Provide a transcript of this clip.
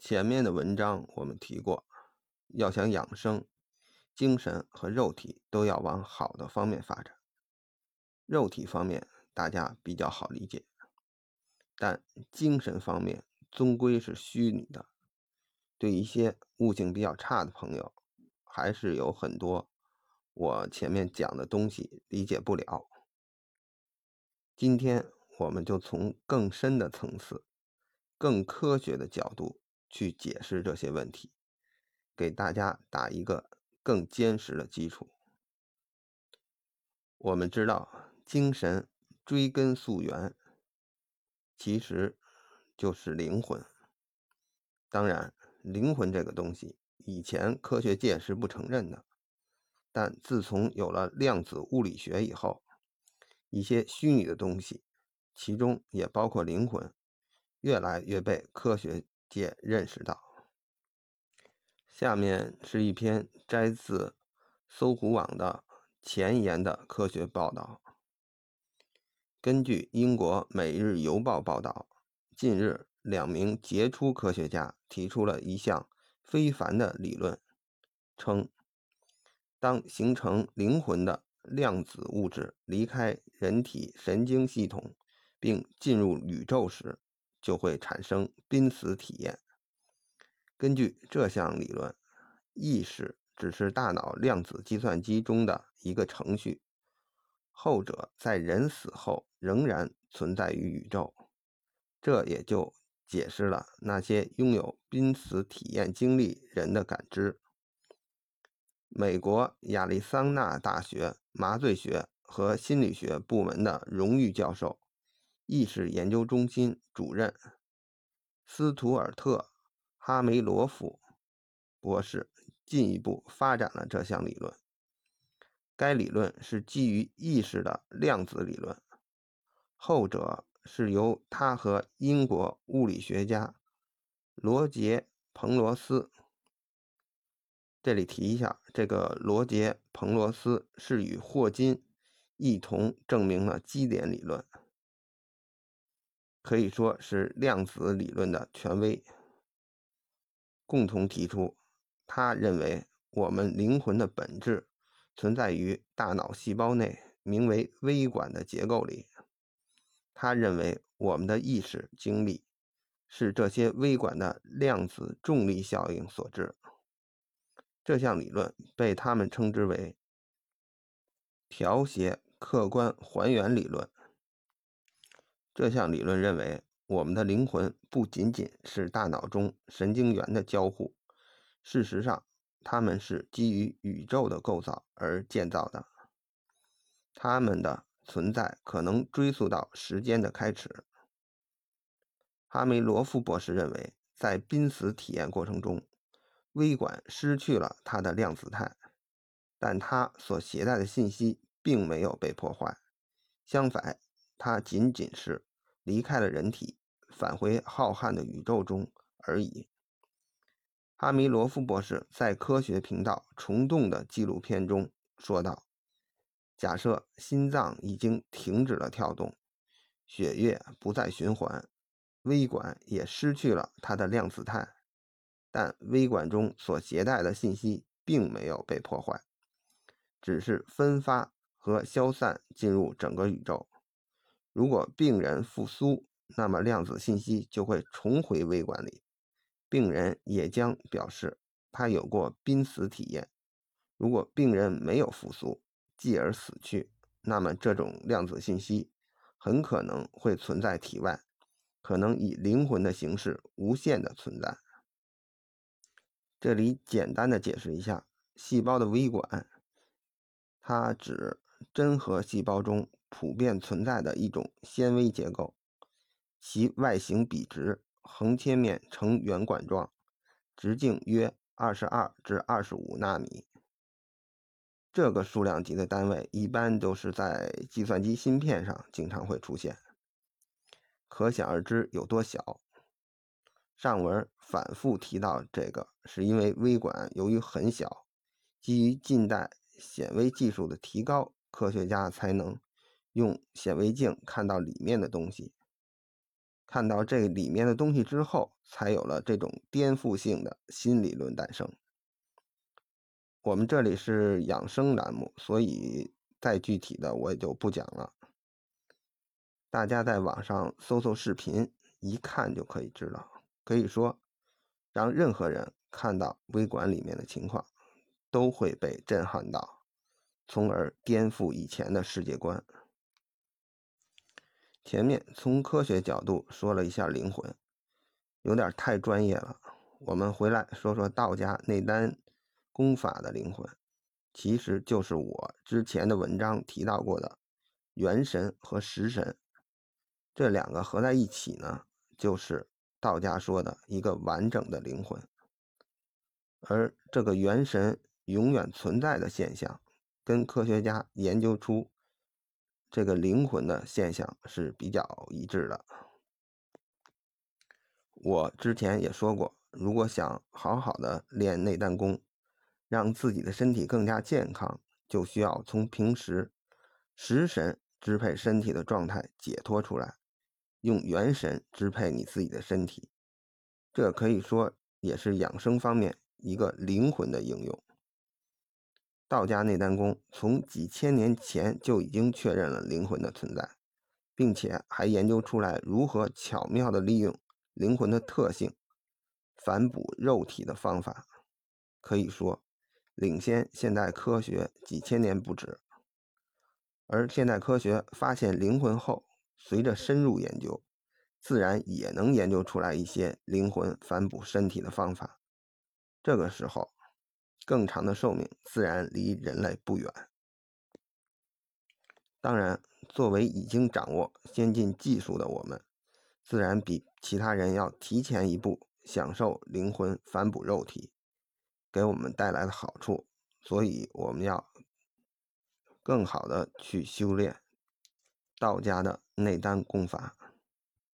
前面的文章我们提过，要想养生，精神和肉体都要往好的方面发展。肉体方面大家比较好理解，但精神方面终归是虚拟的。对一些悟性比较差的朋友，还是有很多我前面讲的东西理解不了。今天我们就从更深的层次、更科学的角度。去解释这些问题，给大家打一个更坚实的基础。我们知道，精神追根溯源，其实就是灵魂。当然，灵魂这个东西，以前科学界是不承认的。但自从有了量子物理学以后，一些虚拟的东西，其中也包括灵魂，越来越被科学。界认识到，下面是一篇摘自搜狐网的前沿的科学报道。根据英国《每日邮报》报道，近日两名杰出科学家提出了一项非凡的理论，称当形成灵魂的量子物质离开人体神经系统并进入宇宙时。就会产生濒死体验。根据这项理论，意识只是大脑量子计算机中的一个程序，后者在人死后仍然存在于宇宙。这也就解释了那些拥有濒死体验经历人的感知。美国亚利桑那大学麻醉学和心理学部门的荣誉教授。意识研究中心主任斯图尔特·哈梅罗夫博士进一步发展了这项理论。该理论是基于意识的量子理论，后者是由他和英国物理学家罗杰·彭罗斯。这里提一下，这个罗杰·彭罗斯是与霍金一同证明了基点理论。可以说是量子理论的权威，共同提出，他认为我们灵魂的本质存在于大脑细胞内名为微管的结构里。他认为我们的意识经历是这些微管的量子重力效应所致。这项理论被他们称之为调谐客观还原理论。这项理论认为，我们的灵魂不仅仅是大脑中神经元的交互，事实上，它们是基于宇宙的构造而建造的。它们的存在可能追溯到时间的开始。哈梅罗夫博士认为，在濒死体验过程中，微管失去了它的量子态，但它所携带的信息并没有被破坏，相反，它仅仅是。离开了人体，返回浩瀚的宇宙中而已。哈米罗夫博士在科学频道《虫洞》的纪录片中说道：“假设心脏已经停止了跳动，血液不再循环，微管也失去了它的量子态，但微管中所携带的信息并没有被破坏，只是分发和消散进入整个宇宙。”如果病人复苏，那么量子信息就会重回微管里，病人也将表示他有过濒死体验。如果病人没有复苏，继而死去，那么这种量子信息很可能会存在体外，可能以灵魂的形式无限的存在。这里简单的解释一下，细胞的微管，它指真核细胞中。普遍存在的一种纤维结构，其外形笔直，横切面呈圆管状，直径约二十二至二十五纳米。这个数量级的单位一般都是在计算机芯片上经常会出现，可想而知有多小。上文反复提到这个，是因为微管由于很小，基于近代显微技术的提高，科学家才能。用显微镜看到里面的东西。看到这里面的东西之后，才有了这种颠覆性的新理论诞生。我们这里是养生栏目，所以再具体的我也就不讲了。大家在网上搜搜视频，一看就可以知道。可以说，让任何人看到微管里面的情况，都会被震撼到，从而颠覆以前的世界观。前面从科学角度说了一下灵魂，有点太专业了。我们回来说说道家内丹功法的灵魂，其实就是我之前的文章提到过的元神和食神。这两个合在一起呢，就是道家说的一个完整的灵魂。而这个元神永远存在的现象，跟科学家研究出这个灵魂的现象是比较一致的。我之前也说过，如果想好好的练内丹功，让自己的身体更加健康，就需要从平时食神支配身体的状态解脱出来。用元神支配你自己的身体，这可以说也是养生方面一个灵魂的应用。道家内丹功从几千年前就已经确认了灵魂的存在，并且还研究出来如何巧妙地利用灵魂的特性，反哺肉体的方法，可以说领先现代科学几千年不止。而现代科学发现灵魂后，随着深入研究，自然也能研究出来一些灵魂反哺身体的方法。这个时候，更长的寿命自然离人类不远。当然，作为已经掌握先进技术的我们，自然比其他人要提前一步享受灵魂反哺肉体给我们带来的好处，所以我们要更好的去修炼。道家的内丹功法。